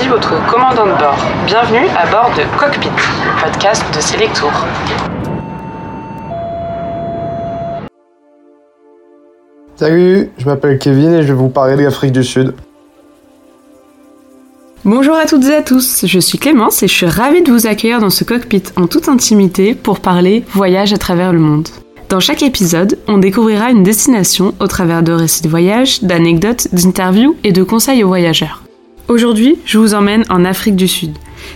ici votre commandant de bord. Bienvenue à bord de Cockpit, le podcast de Selectour. Salut, je m'appelle Kevin et je vais vous parler de l'Afrique du Sud. Bonjour à toutes et à tous, je suis Clémence et je suis ravie de vous accueillir dans ce cockpit en toute intimité pour parler voyage à travers le monde. Dans chaque épisode, on découvrira une destination au travers de récits de voyage, d'anecdotes, d'interviews et de conseils aux voyageurs. Aujourd'hui, je vous emmène en Afrique du Sud.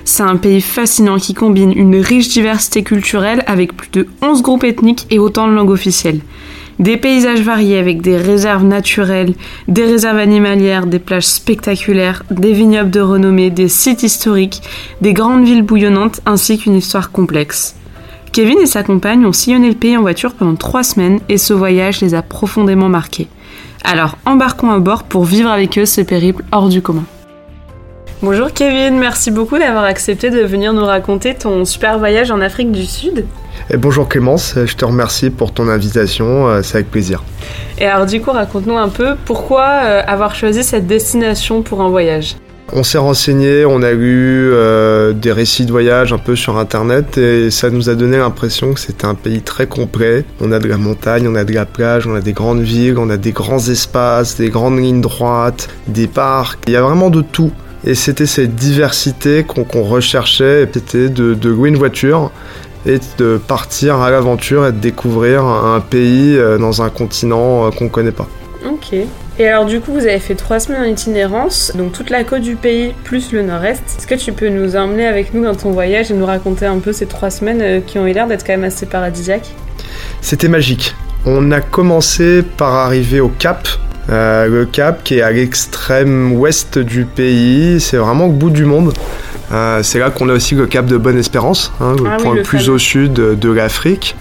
C'est un pays fascinant qui combine une riche diversité culturelle avec plus de 11 groupes ethniques et autant de langues officielles. Des paysages variés avec des réserves naturelles, des réserves animalières, des plages spectaculaires, des vignobles de renommée, des sites historiques, des grandes villes bouillonnantes ainsi qu'une histoire complexe. Kevin et sa compagne ont sillonné le pays en voiture pendant trois semaines et ce voyage les a profondément marqués. Alors embarquons à bord pour vivre avec eux ce périple hors du commun. Bonjour Kevin, merci beaucoup d'avoir accepté de venir nous raconter ton super voyage en Afrique du Sud. Et bonjour Clémence, je te remercie pour ton invitation, euh, c'est avec plaisir. Et alors du coup, raconte-nous un peu pourquoi euh, avoir choisi cette destination pour un voyage on s'est renseigné, on a lu euh, des récits de voyage un peu sur internet et ça nous a donné l'impression que c'était un pays très complet. On a de la montagne, on a de la plage, on a des grandes villes, on a des grands espaces, des grandes lignes droites, des parcs. Il y a vraiment de tout. Et c'était cette diversité qu'on recherchait, c'était de, de louer une voiture et de partir à l'aventure et de découvrir un pays euh, dans un continent euh, qu'on ne connaît pas. Ok. Et alors du coup, vous avez fait trois semaines en itinérance, donc toute la côte du pays plus le nord-est. Est-ce que tu peux nous emmener avec nous dans ton voyage et nous raconter un peu ces trois semaines euh, qui ont eu l'air d'être quand même assez paradisiaques? C'était magique. On a commencé par arriver au Cap, euh, le Cap qui est à l'extrême ouest du pays, c'est vraiment au bout du monde. Euh, c'est là qu'on a aussi le Cap de Bonne-Espérance, hein, le Ah point le le plus fameux. au sud de l'Afrique.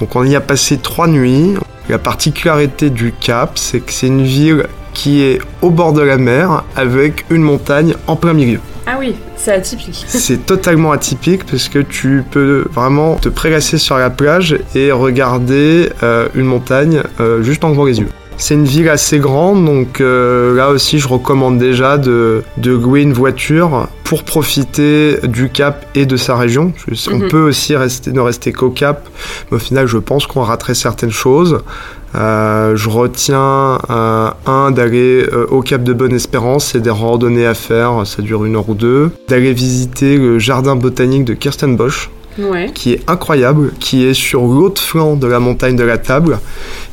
Donc on y a passé trois nuits. La particularité du Cap, c'est que c'est une ville qui est au bord de la mer avec une montagne en plein milieu. Ah oui, c'est atypique. C'est totalement atypique parce que tu peux vraiment te prélasser sur la plage et regarder euh, une montagne juste en ouvrant les yeux. C'est une ville assez grande, donc euh, là aussi je recommande déjà de, de louer une voiture pour profiter du Cap et de sa région. On Mhm. peut aussi rester, ne rester qu'au Cap, mais au final je pense qu'on raterait certaines choses. Euh, je retiens euh, un d'aller euh, au Cap de Bonne-Espérance, c'est des randonnées à faire, ça dure une heure ou deux. D'aller visiter le jardin botanique de Kirstenbosch, Ouais. qui est incroyable, qui est sur l'autre flanc de la montagne de la Table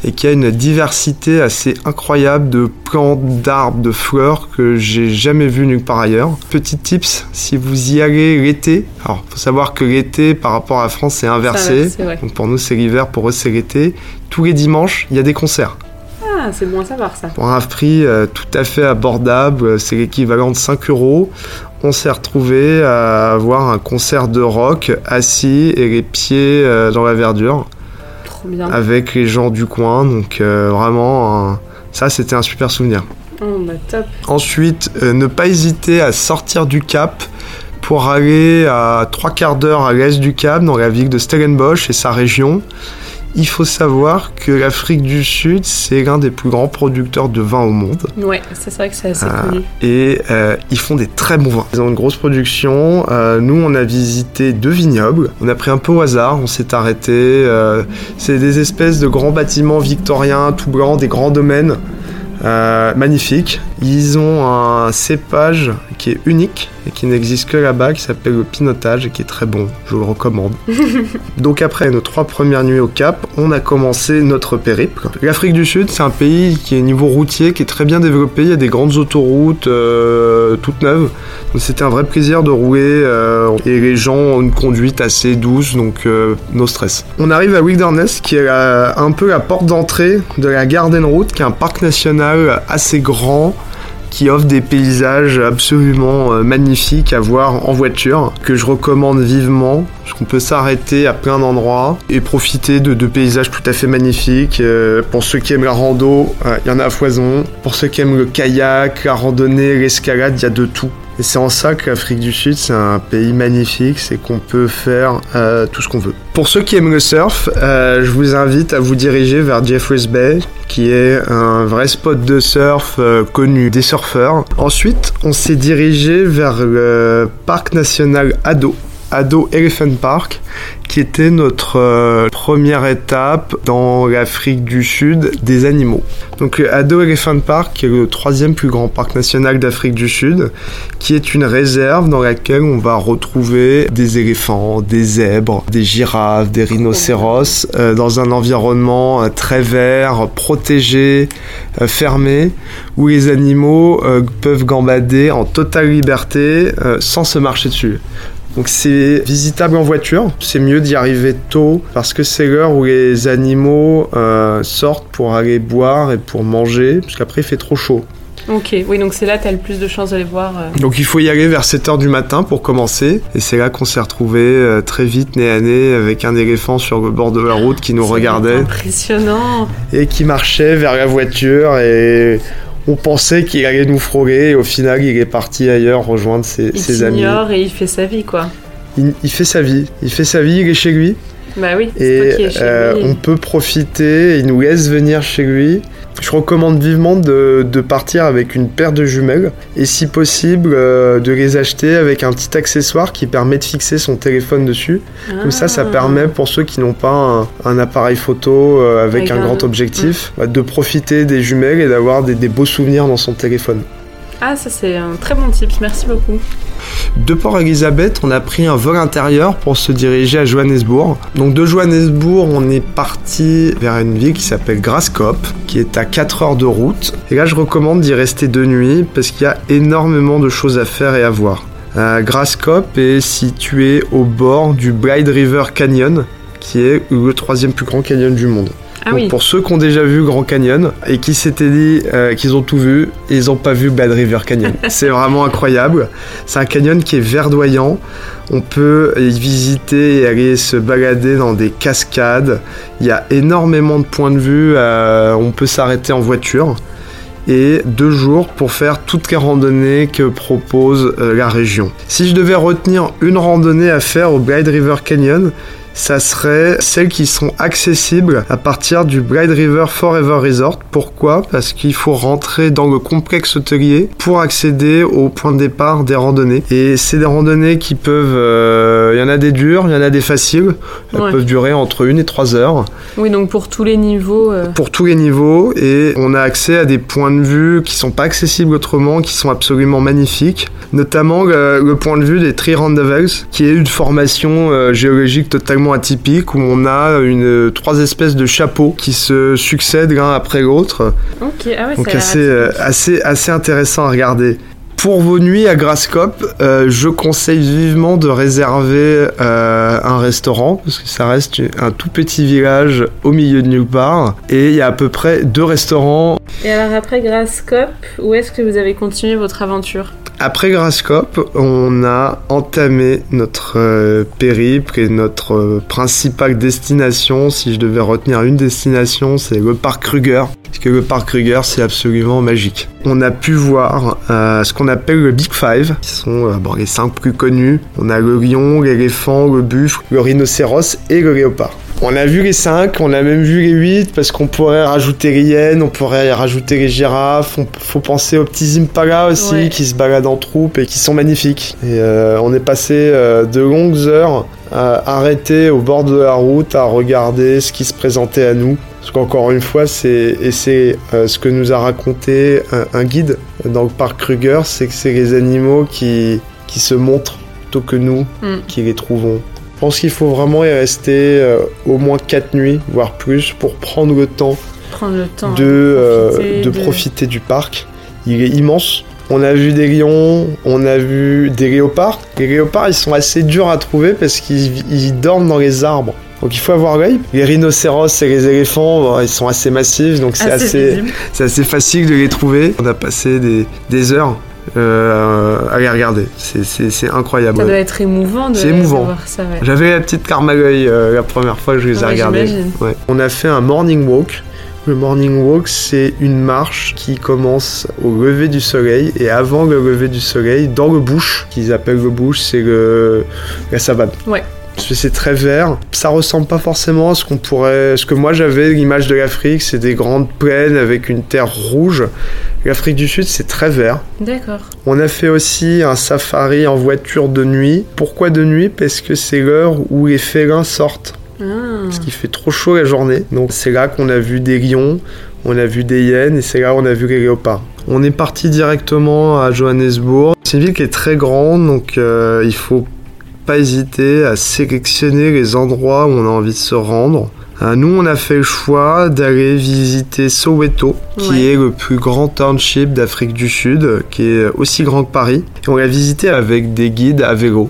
et qui a une diversité assez incroyable de plantes, d'arbres, de fleurs que j'ai jamais vu nulle part ailleurs. Petit tips, si vous y allez l'été, alors faut savoir que l'été par rapport à la France c'est inversé. Donc pour nous c'est l'hiver, pour eux c'est l'été. Tous les dimanches, il y a des concerts. Ah, c'est bon à savoir ça. Pour un prix euh, tout à fait abordable, c'est l'équivalent de 5 euros. On s'est retrouvé à avoir un concert de rock assis et les pieds euh, dans la verdure Trop bien. avec les gens du coin. Donc euh, vraiment, un- ça c'était un super souvenir. Oh, bah top. Ensuite, euh, ne pas hésiter à sortir du Cap pour aller à trois quarts d'heure à l'est du Cap, dans la ville de Stellenbosch et sa région. Il faut savoir que l'Afrique du Sud, c'est l'un des plus grands producteurs de vin au monde. Ouais, c'est vrai que c'est assez Ah. connu. Et euh, ils font des très bons vins. Ils ont une grosse production. Euh, nous, on a visité deux vignobles. On a pris un peu au hasard. On s'est arrêté. Euh, c'est des espèces de grands bâtiments victoriens, tout blancs, des grands domaines. Euh, magnifiques. Ils ont un cépage qui est unique et qui n'existe que là-bas, qui s'appelle le pinotage et qui est très bon. Je le recommande. Donc après nos trois premières nuits au Cap, on a commencé notre périple. L'Afrique du Sud, c'est un pays qui est niveau routier, qui est très bien développé. Il y a des grandes autoroutes euh, toutes neuves. Donc c'était un vrai plaisir de rouler euh, et les gens ont une conduite assez douce, donc euh, no stress. On arrive à Wilderness, qui est la- un peu la porte d'entrée de la Garden Route, qui est un parc national assez grand qui offre des paysages absolument euh, magnifiques à voir en voiture, que je recommande vivement, parce qu'on peut s'arrêter à plein d'endroits et profiter de, paysages tout à fait magnifiques. Euh, pour ceux qui aiment la rando, euh, il y en a à foison. Pour ceux qui aiment le kayak, la randonnée, l'escalade, il y a de tout. Et c'est en ça que l'Afrique du Sud, c'est un pays magnifique, c'est qu'on peut faire euh, tout ce qu'on veut. Pour ceux qui aiment le surf, euh, je vous invite à vous diriger vers Jeffreys Bay, qui est un vrai spot de surf euh, connu des surfeurs. Ensuite, on s'est dirigé vers le parc national Ado, Ado Elephant Park, qui était notre euh, première étape dans l'Afrique du Sud des animaux. Donc Ado Elephant Park, est le troisième plus grand parc national d'Afrique du Sud, qui est une réserve dans laquelle on va retrouver des éléphants, des zèbres, des girafes, des rhinocéros, euh, dans un environnement euh, très vert, protégé, fermé, où les animaux peuvent gambader en totale liberté sans se marcher dessus. Donc c'est visitable en voiture. C'est mieux d'y arriver tôt parce que c'est l'heure où les animaux euh, sortent pour aller boire et pour manger, parce qu'après il fait trop chaud. Ok, oui, donc c'est là que tu as le plus de chances de les voir. euh. Donc il faut y aller vers 7h du matin pour commencer. Et c'est là qu'on s'est retrouvé euh, très vite nez à nez avec un éléphant sur le bord de la route qui nous regardait Impressionnant. et qui marchait vers la voiture et on pensait qu'il allait nous frôler et au final il est parti ailleurs rejoindre ses, Il ses amis. t'ignore et il fait sa vie, quoi. Il, il fait sa vie, il fait sa vie, il est chez lui Bah oui, et toi qui es chez euh, lui. on peut profiter, il nous laisse venir chez lui. Je recommande vivement de, de partir avec une paire de jumelles et si possible euh, de les acheter avec un petit accessoire qui permet de fixer son téléphone dessus. Comme ça, ça Ah. permet pour ceux qui n'ont pas un, un appareil photo euh, avec Avec un un- grand objectif bah, de profiter des jumelles et d'avoir des, des beaux souvenirs dans son téléphone. Ah, ça c'est un très bon tips, merci beaucoup. De Port Elizabeth, on a pris un vol intérieur pour se diriger à Johannesburg. Donc de Johannesburg, on est parti vers une ville qui s'appelle Graskop, qui est à 4 heures de route. Et là, je recommande d'y rester deux nuits parce qu'il y a énormément de choses à faire et à voir. Euh, Graskop est situé au bord du Blythe River Canyon, qui est le troisième plus grand canyon du monde. Ah Donc oui, pour ceux qui ont déjà vu Grand Canyon et qui s'étaient dit euh, qu'ils ont tout vu, ils n'ont pas vu Bad River Canyon. c'est vraiment incroyable. C'est un canyon qui est verdoyant. On peut y visiter et aller se balader dans des cascades. Il y a énormément de points de vue. euh, on peut s'arrêter en voiture. Et deux jours pour faire toutes les randonnées que propose euh, la région. Si je devais retenir une randonnée à faire au Blythe River Canyon, ça serait celles qui sont accessibles à partir du Blythe River Forever Resort. Pourquoi? Parce qu'il faut rentrer dans le complexe hôtelier pour accéder au point de départ des randonnées. Et c'est des randonnées qui peuvent... euh, Il y en a des dures, il y en a des faciles. Elles Ouais. peuvent durer entre 1 et 3 heures oui, donc pour tous les niveaux. euh, pour tous les niveaux et on a accès à des points de vue qui sont pas accessibles autrement, qui sont absolument magnifiques. Notamment le, le point de vue des Tree Roundevels, qui est une formation euh, géologique totalement atypique où on a une trois espèces de chapeaux qui se succèdent l'un après l'autre. Ah ouais, Donc assez, euh, assez, assez intéressant à regarder. Pour vos nuits à Graskop, euh, je conseille vivement de réserver euh, un restaurant parce que ça reste un tout petit village au milieu de nulle part et il y a à peu près deux restaurants. Et alors après Grasscop, où est-ce que vous avez continué votre aventure? Après Graskop, on a entamé notre euh, périple et notre principale destination. Si je devais retenir une destination, c'est le parc Kruger. Parce que le parc Kruger, c'est absolument magique. On a pu voir ce qu'on appelle le Big Five, qui sont euh, bon, les cinq plus connus. On a le lion, l'éléphant, le buffle, le rhinocéros et le léopard. On a vu les 5, on a même vu les 8 parce qu'on pourrait rajouter les hyènes, on pourrait rajouter les girafes, on faut penser aux petits impalas aussi Ouais. qui se baladent en troupe et qui sont magnifiques. Et euh, on est passé euh, de longues heures à arrêter au bord de la route à regarder ce qui se présentait à nous. Parce qu'encore une fois, c'est et c'est euh, ce que nous a raconté un, un guide dans le parc Kruger, c'est que c'est les animaux qui qui se montrent plutôt que nous Mm. qui les trouvons. Je pense qu'il faut vraiment y rester euh, au moins 4 nuits, voire plus, pour prendre le temps Prendre le temps de, hein, euh, profiter, de profiter du parc. Il est immense. On a vu des lions, on a vu des léopards. Les léopards, ils sont assez durs à trouver parce qu'ils ils dorment dans les arbres. Donc il faut avoir l'œil. Les rhinocéros et les éléphants, bon, ils sont assez massifs, donc c'est Assez assez, facile de les trouver. On a passé des, des heures euh, à les regarder. C'est- incroyable. Ça doit être émouvant de, émouvant. voir ça. Ouais. J'avais la petite l'œil euh, la première fois que je les ai Ouais, regardés. On a fait un morning walk Le morning walk, c'est une marche qui commence au lever du soleil et avant le lever du soleil, dans le bush, qu'ils appellent le bush, c'est le... la savane. Ouais. C'est très vert. Ça ressemble pas forcément à ce qu'on pourrait. Ce que moi j'avais, l'image de l'Afrique, c'est des grandes plaines avec une terre rouge. L'Afrique du Sud, c'est très vert. D'accord. On a fait aussi un safari en voiture de nuit. Pourquoi de nuit? Parce que c'est l'heure où les félins sortent. Ah. Parce qu'il fait trop chaud la journée. Donc c'est là qu'on a vu des lions, on a vu des hyènes et c'est là où on a vu les léopards. On est parti directement à Johannesburg. C'est une ville qui est très grande, donc euh, il faut pas hésiter à sélectionner les endroits où on a envie de se rendre. Euh, nous, on a fait le choix d'aller visiter Soweto, qui Ouais. est le plus grand township d'Afrique du Sud, qui est aussi grand que Paris. Et on l'a visité avec des guides à vélo.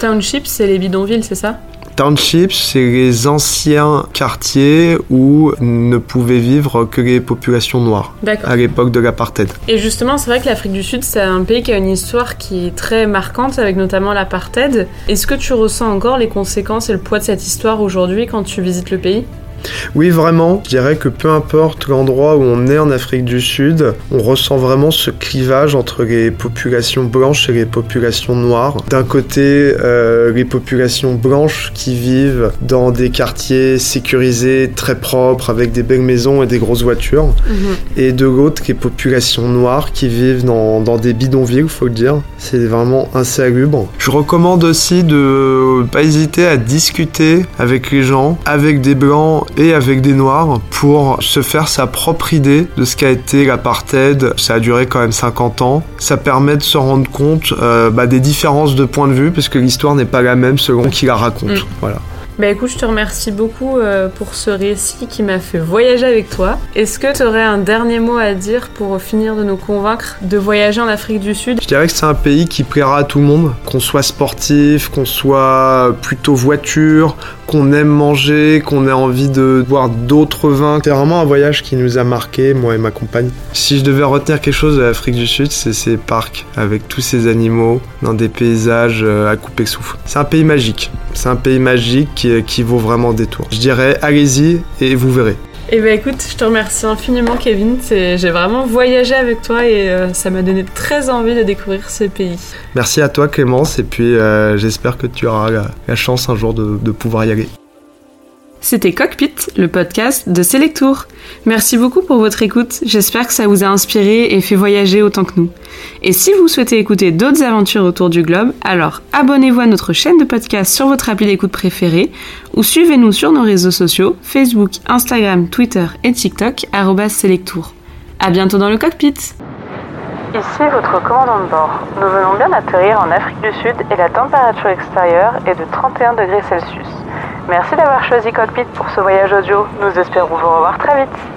Township, c'est les bidonvilles, c'est ça? Townships, c'est les anciens quartiers où ne pouvaient vivre que les populations noires à l'époque de l'apartheid. Et justement, c'est vrai que l'Afrique du Sud, c'est un pays qui a une histoire qui est très marquante, avec notamment l'apartheid. Est-ce que tu ressens encore les conséquences et le poids de cette histoire aujourd'hui quand tu visites le pays? Oui, vraiment, je dirais que peu importe l'endroit où on est en Afrique du Sud, on ressent vraiment ce clivage entre les populations blanches et les populations noires. D'un côté, euh, les populations blanches qui vivent dans des quartiers sécurisés, très propres, avec des belles maisons et des grosses voitures. et de l'autre les populations noires qui vivent dans, dans des bidonvilles, faut le dire. C'est vraiment insalubre. Je recommande aussi de pas hésiter à discuter avec les gens, avec des blancs et avec des noirs, pour se faire sa propre idée de ce qu'a été l'apartheid. Ça a duré quand même 50 ans. Ça permet de se rendre compte euh, bah, des différences de point de vue, parce que l'histoire n'est pas la même selon qui la raconte. Mm. Voilà. Bah écoute, je te remercie beaucoup euh, pour ce récit qui m'a fait voyager avec toi. Est-ce que tu aurais un dernier mot à dire pour finir de nous convaincre de voyager en Afrique du Sud? Je dirais que c'est un pays qui plaira à tout le monde, qu'on soit sportif, qu'on soit plutôt voiture, qu'on aime manger, qu'on ait envie de boire d'autres vins. C'est vraiment un voyage qui nous a marqué, moi et ma compagne. Si je devais retenir quelque chose de l'Afrique du Sud, c'est ces parcs avec tous ces animaux dans des paysages euh, à couper le souffle. C'est un pays magique. C'est un pays magique qui, qui vaut vraiment des tours. Je dirais allez-y et vous verrez. Eh ben écoute, je te remercie infiniment Kevin. J'ai vraiment voyagé avec toi et euh, ça m'a donné très envie de découvrir ce pays. Merci à toi Clémence et puis euh, j'espère que tu auras la, chance un jour de pouvoir y aller. C'était Cockpit, le podcast de Selectour. Merci beaucoup pour votre écoute. J'espère que ça vous a inspiré et fait voyager autant que nous. Et si vous souhaitez écouter d'autres aventures autour du globe, alors abonnez-vous à notre chaîne de podcast sur votre appli d'écoute préférée ou suivez-nous sur nos réseaux sociaux Facebook, Instagram, Twitter et TikTok Selectour. À bientôt dans le cockpit. Ici votre commandant de bord. Nous venons bien d'atterrir en Afrique du Sud et la température extérieure est de 31 degrés Celsius. Merci d'avoir choisi Cockpit pour ce voyage audio. Nous espérons vous revoir très vite.